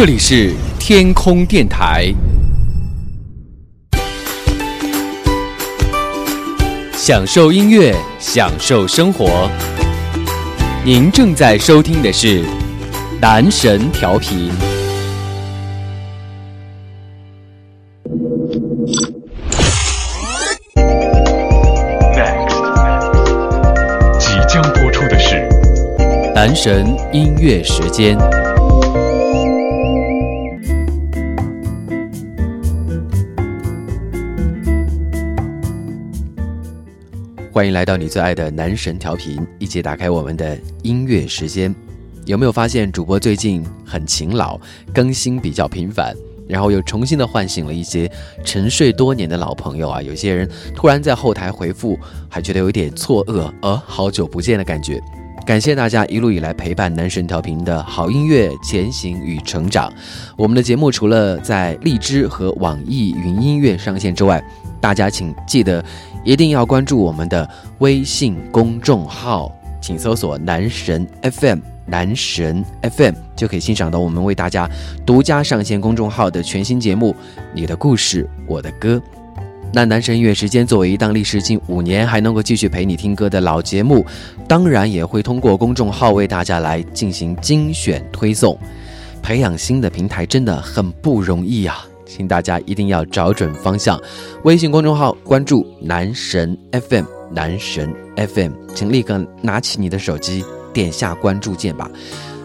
这里是天空电台，享受音乐，享受生活。您正在收听的是男神调频。即将播出的是男神音乐时间。欢迎来到你最爱的男神调频，一起打开我们的音乐时间。有没有发现主播最近很勤劳，更新比较频繁，然后又重新的唤醒了一些沉睡多年的老朋友啊？有些人突然在后台回复，还觉得有点错愕，呃，好久不见的感觉。感谢大家一路以来陪伴男神调频的好音乐前行与成长。我们的节目除了在荔枝和网易云音乐上线之外，大家请记得一定要关注我们的微信公众号，请搜索“男神 FM”，男神 FM 就可以欣赏到我们为大家独家上线公众号的全新节目《你的故事，我的歌》。那男神音乐时间作为一档历时近五年还能够继续陪你听歌的老节目，当然也会通过公众号为大家来进行精选推送。培养新的平台真的很不容易呀、请大家一定要找准方向。微信公众号关注男神 FM，男神 FM，请立刻拿起你的手机点下关注键吧。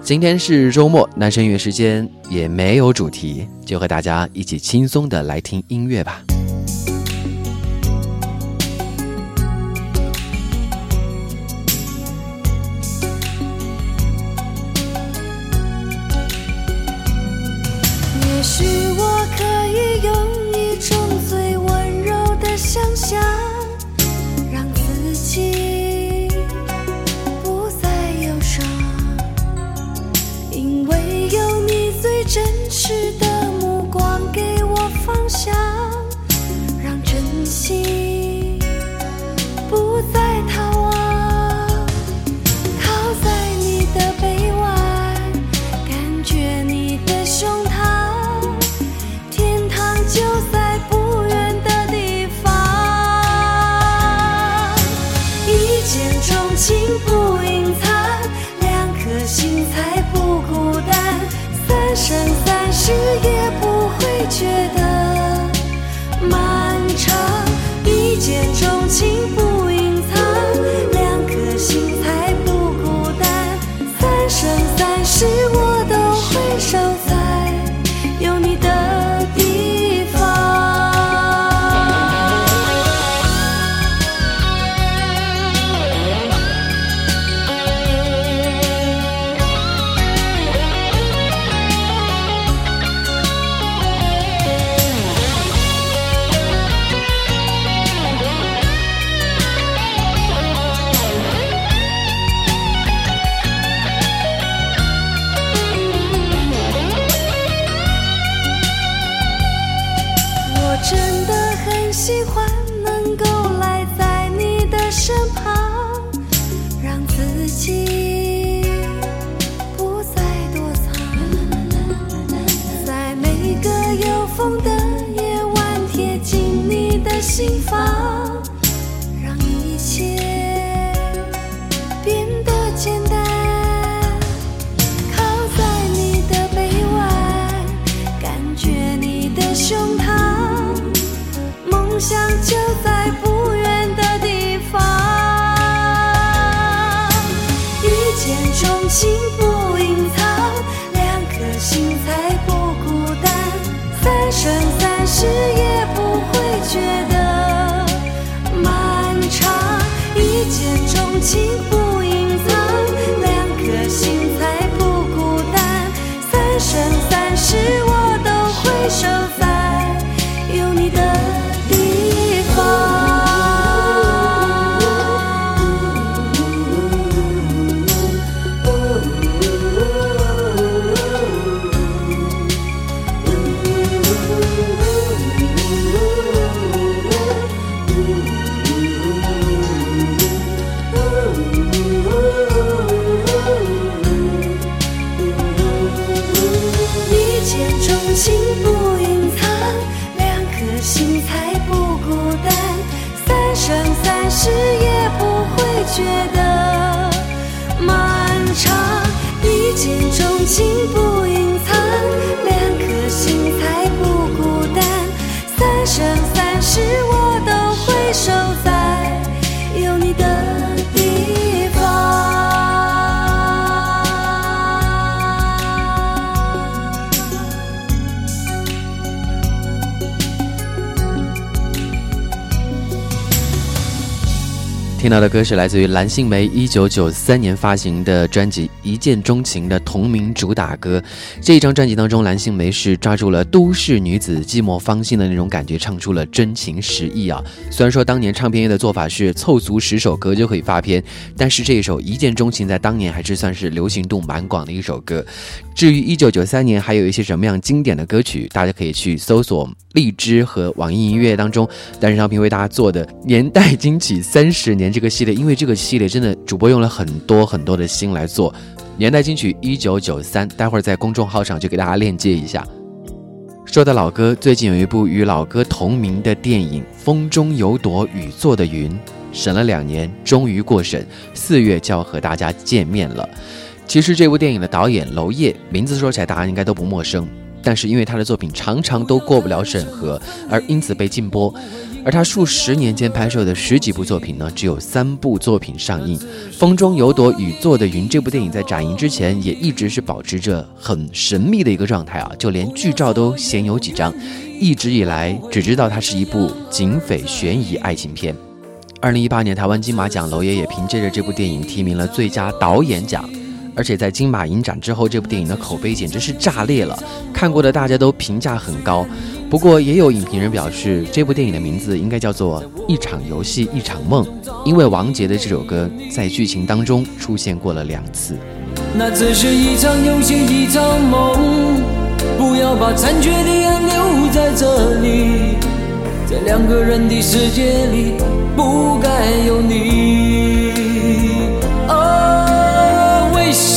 今天是周末，男神音乐时间也没有主题，就和大家一起轻松的来听音乐吧。也许三听到的歌是来自于蓝心湄一九九三年发行的专辑《一见钟情》的同名主打歌。这一张专辑当中，蓝心湄是抓住了都市女子寂寞芳心的那种感觉，唱出了真情实意啊。虽然说当年唱片业的做法是凑足十首歌就可以发片，但是这一首《一见钟情》在当年还是算是流行度蛮广的一首歌。至于一九九三年还有一些什么样经典的歌曲，大家可以去搜索荔枝和网易音乐当中，单人唱片为大家做的年代金曲三十年这个系列，因为这个系列真的主播用了很多很多的心来做。年代金曲一九九三，待会儿在公众号上就给大家链接一下。说到老歌，最近有一部与老歌同名的电影《风中有朵雨做的云》，审了两年，终于过审，四月就要和大家见面了。其实这部电影的导演娄烨，名字说起来大家应该都不陌生，但是因为他的作品常常都过不了审核，而因此被禁播。而他数十年间拍摄的十几部作品呢，只有三部作品上映。《风中有朵雨做的云》这部电影在展映之前也一直是保持着很神秘的一个状态啊，就连剧照都鲜有几张。一直以来只知道它是一部警匪悬疑爱情片。二零一八年台湾金马奖，娄烨也凭借着这部电影提名了最佳导演奖。而且在金马影展之后，这部电影的口碑简直是炸裂了，看过的大家都评价很高。不过也有影评人表示，这部电影的名字应该叫做《一场游戏一场梦》，因为王杰的这首歌在剧情当中出现过了两次。那只是一场游戏，一场梦。不要把残缺的爱留在这里，在两个人的世界里，不该有你。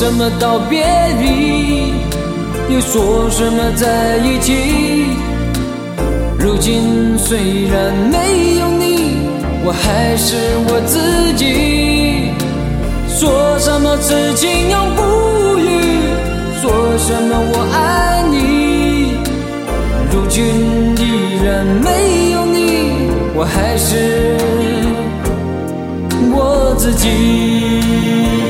什么道别离，又说什么在一起？如今虽然没有你，我还是我自己。说什么痴情永不渝，说什么我爱你。如今依然没有你，我还是我自己。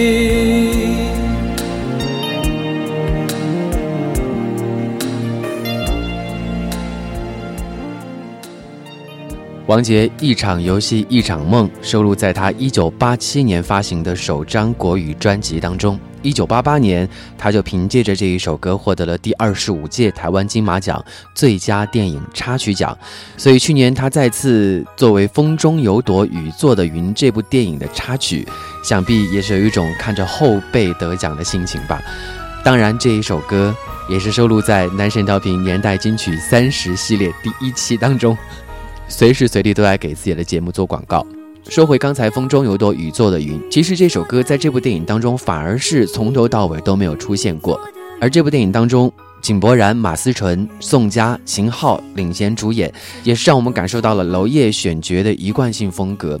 王杰《一场游戏一场梦》收录在他1987年发行的首张国语专辑当中。一九八八年，他就凭借着这一首歌获得了第二十五届台湾金马奖最佳电影插曲奖。所以去年他再次作为《风中有朵雨做的云》这部电影的插曲，想必也是有一种看着后辈得奖的心情吧。当然，这一首歌也是收录在男神调频年代金曲三十系列第一期当中，随时随地都在给自己的节目做广告。说回刚才《风中有朵雨做的云》，其实这首歌在这部电影当中反而是从头到尾都没有出现过。而这部电影当中，井柏然、马思纯、宋佳、秦昊领衔主演，也是让我们感受到了娄烨选角的一贯性风格。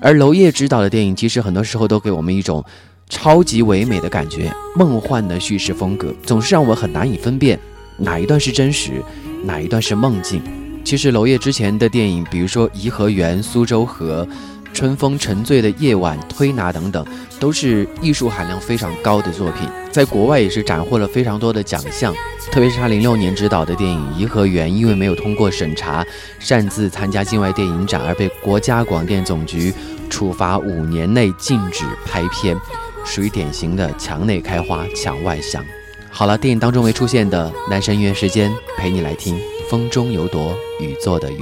而娄烨执导的电影，其实很多时候都给我们一种。超级唯美的感觉，梦幻的叙事风格，总是让我很难以分辨哪一段是真实，哪一段是梦境。其实娄烨之前的电影，比如说《颐和园》《苏州河》《春风沉醉的夜晚》《推拿》等等，都是艺术含量非常高的作品，在国外也是斩获了非常多的奖项。特别是他零六年执导的电影《颐和园》，因为没有通过审查，擅自参加境外电影展，而被国家广电总局处罚五年内禁止拍片。属于典型的墙内开花墙外香。好了，电影当中没出现的男神音乐时间，陪你来听《风中有朵雨做的云》。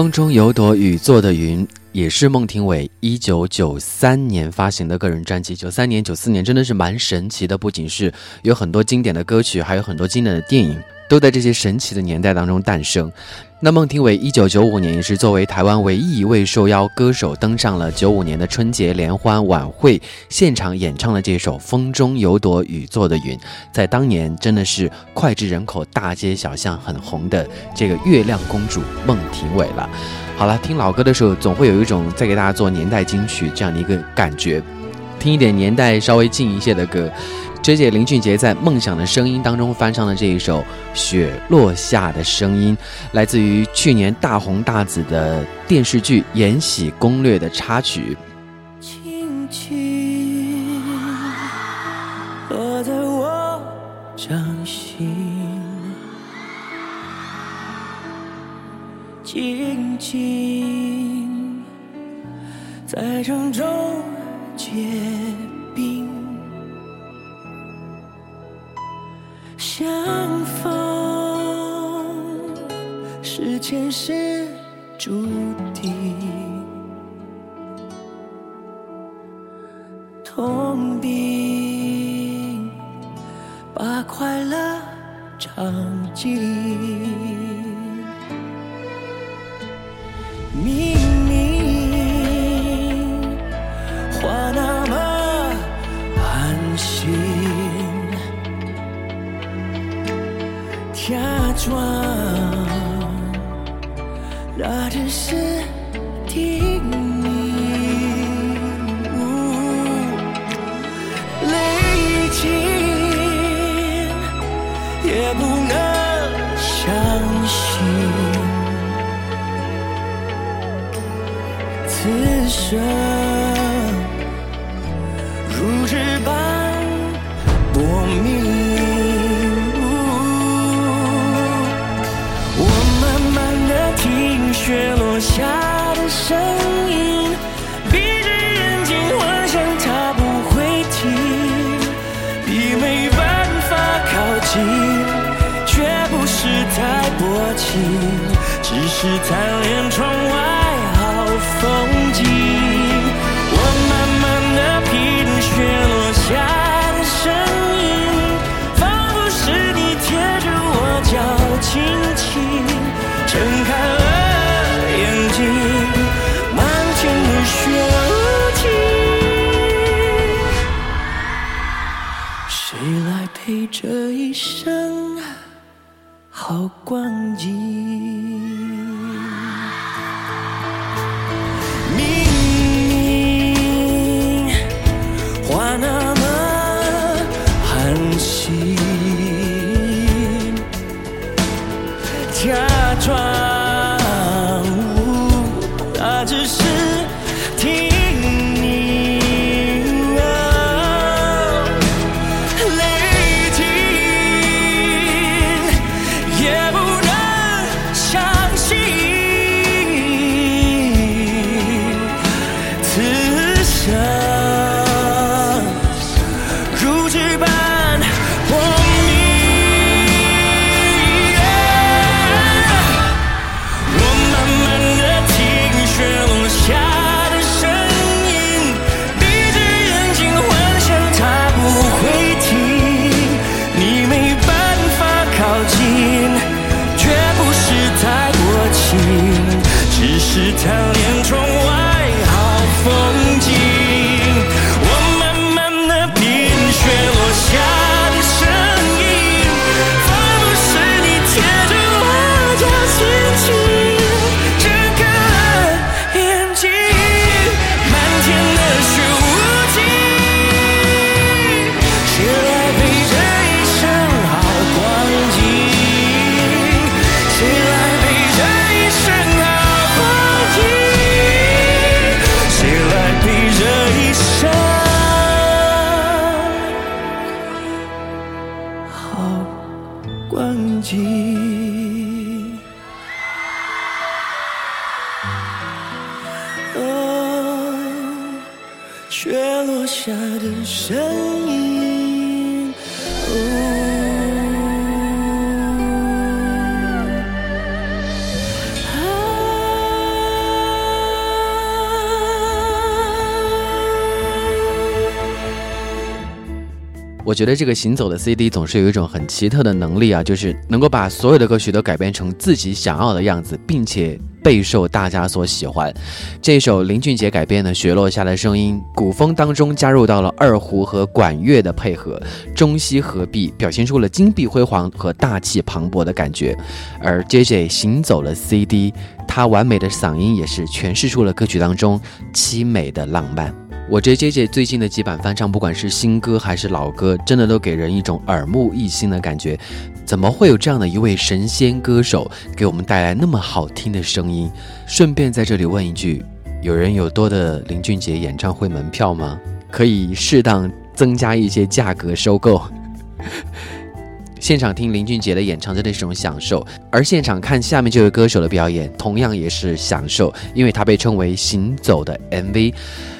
风中有朵雨做的云，也是孟庭苇一九九三年发行的个人专辑。九三年、九四年真的是蛮神奇的，不仅是有很多经典的歌曲，还有很多经典的电影。都在这些神奇的年代当中诞生。那孟庭苇一九九五年也是作为台湾唯一一位受邀歌手登上了九五年的春节联欢晚会，现场演唱了这首《风中有朵雨做的云》，在当年真的是脍炙人口、大街小巷很红的这个月亮公主孟庭苇了。好了，听老歌的时候，总会有一种在给大家做年代金曲这样的一个感觉。听一点年代稍微近一些的歌。J J 林俊杰在《梦想的声音》当中翻唱的这一首《雪落下的声音》，来自于去年大红大紫的电视剧《延禧攻略》的插曲。轻轻落在我掌心，静静在城中结冰，相逢是前世注定。痛并把快乐尝尽。明装那只是叮咛。泪尽也不能相信，此生是贪我觉得这个行走的 CD 总是有一种很奇特的能力啊，就是能够把所有的歌曲都改编成自己想要的样子，并且备受大家所喜欢。这首林俊杰改编的《雪落下的声音》，古风当中加入到了二胡和管乐的配合，中西合璧，表现出了金碧辉煌和大气磅礴的感觉。而 JJ 行走了 CD，他完美的嗓音也是诠释出了歌曲当中凄美的浪漫。我 J J J 最近的几版翻唱，不管是新歌还是老歌，真的都给人一种耳目一新的感觉。怎么会有这样的一位神仙歌手给我们带来那么好听的声音？顺便在这里问一句：有人有多的林俊杰演唱会门票吗？可以适当增加一些价格收购。现场听林俊杰的演唱真的是一种享受，而现场看下面这位歌手的表演同样也是享受，因为他被称为“行走的 MV”。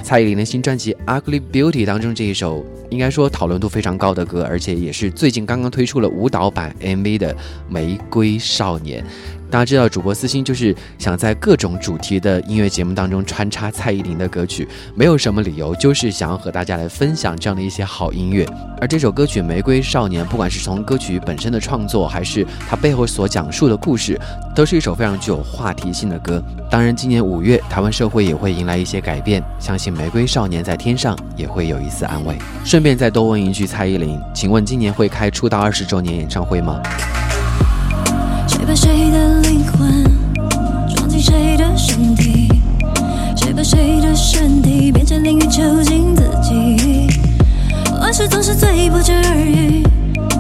蔡依林的新专辑《Ugly Beauty》当中这一首，应该说讨论度非常高的歌，而且也是最近刚刚推出了舞蹈版 MV 的《玫瑰少年》。大家知道，主播私心就是想在各种主题的音乐节目当中穿插蔡依林的歌曲，没有什么理由，就是想要和大家来分享这样的一些好音乐。而这首歌曲《玫瑰少年》，不管是从歌曲本身的创作，还是它背后所讲述的故事，都是一首非常具有话题性的歌。当然，今年五月，台湾社会也会迎来一些改变，相信《玫瑰少年》在天上也会有一丝安慰。顺便再多问一句，蔡依林，请问今年会开出道二十周年演唱会吗？谁把谁的灵魂装进谁的身体？谁把谁的身体变成淋雨囚禁自己？往事总是最不值而语，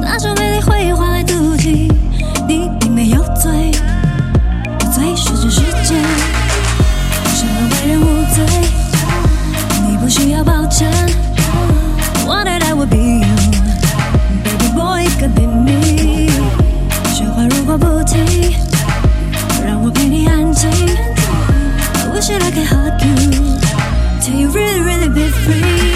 那种美丽会换来妒忌。你并没有罪，有罪是这世界，什么为人无罪？你不需要抱歉。Wanted I would be you, baby boy could be me. 说话如果不停，让我陪你安静。I wish that I could hug you, till you really really be free.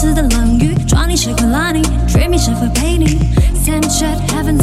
次的冷雨，抓你谁会拉你，dreaming 谁会陪你？Same shit happens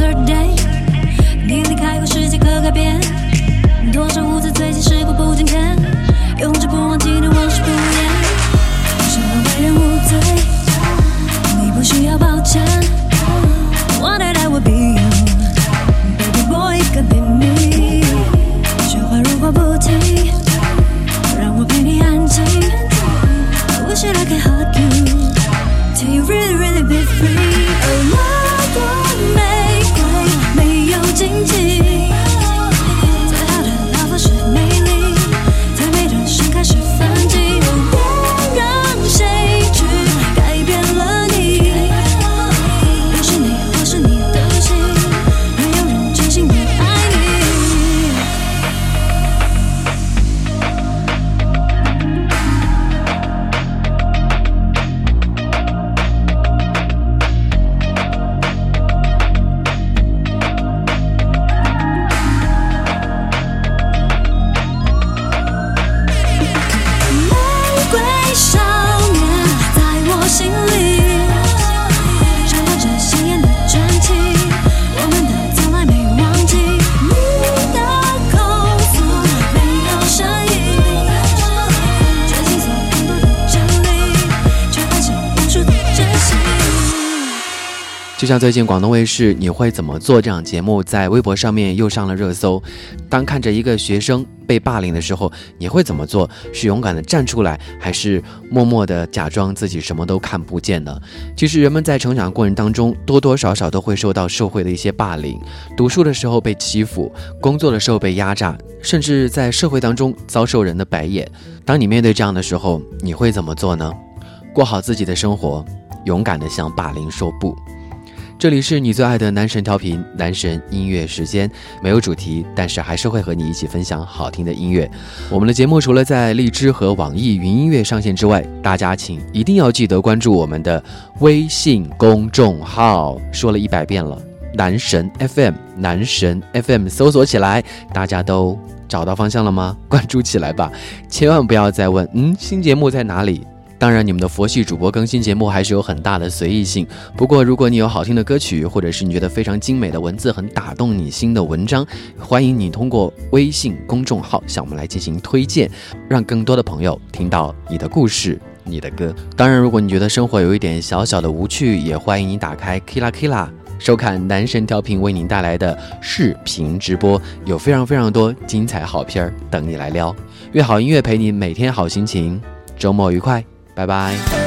就像最近广东卫视《你会怎么做》这档节目在微博上面又上了热搜。当看着一个学生被霸凌的时候，你会怎么做？是勇敢的站出来，还是默默的假装自己什么都看不见呢？其实人们在成长过程当中，多多少少都会受到社会的一些霸凌。读书的时候被欺负，工作的时候被压榨，甚至在社会当中遭受人的白眼。当你面对这样的时候，你会怎么做呢？过好自己的生活，勇敢的向霸凌说不。这里是你最爱的男神调频，男神音乐时间，没有主题，但是还是会和你一起分享好听的音乐。我们的节目除了在荔枝和网易云音乐上线之外，大家请一定要记得关注我们的微信公众号，说了一百遍了，男神 FM，男神 FM 搜索起来，大家都找到方向了吗？关注起来吧，千万不要再问，嗯，新节目在哪里？当然，你们的佛系主播更新节目还是有很大的随意性。不过，如果你有好听的歌曲，或者是你觉得非常精美的文字很打动你心的文章，欢迎你通过微信公众号向我们来进行推荐，让更多的朋友听到你的故事、你的歌。当然，如果你觉得生活有一点小小的无趣，也欢迎你打开 Kila Kila 收看男神调频为您带来的视频直播，有非常非常多精彩好片儿等你来撩。乐好音乐陪你每天好心情，周末愉快。拜拜。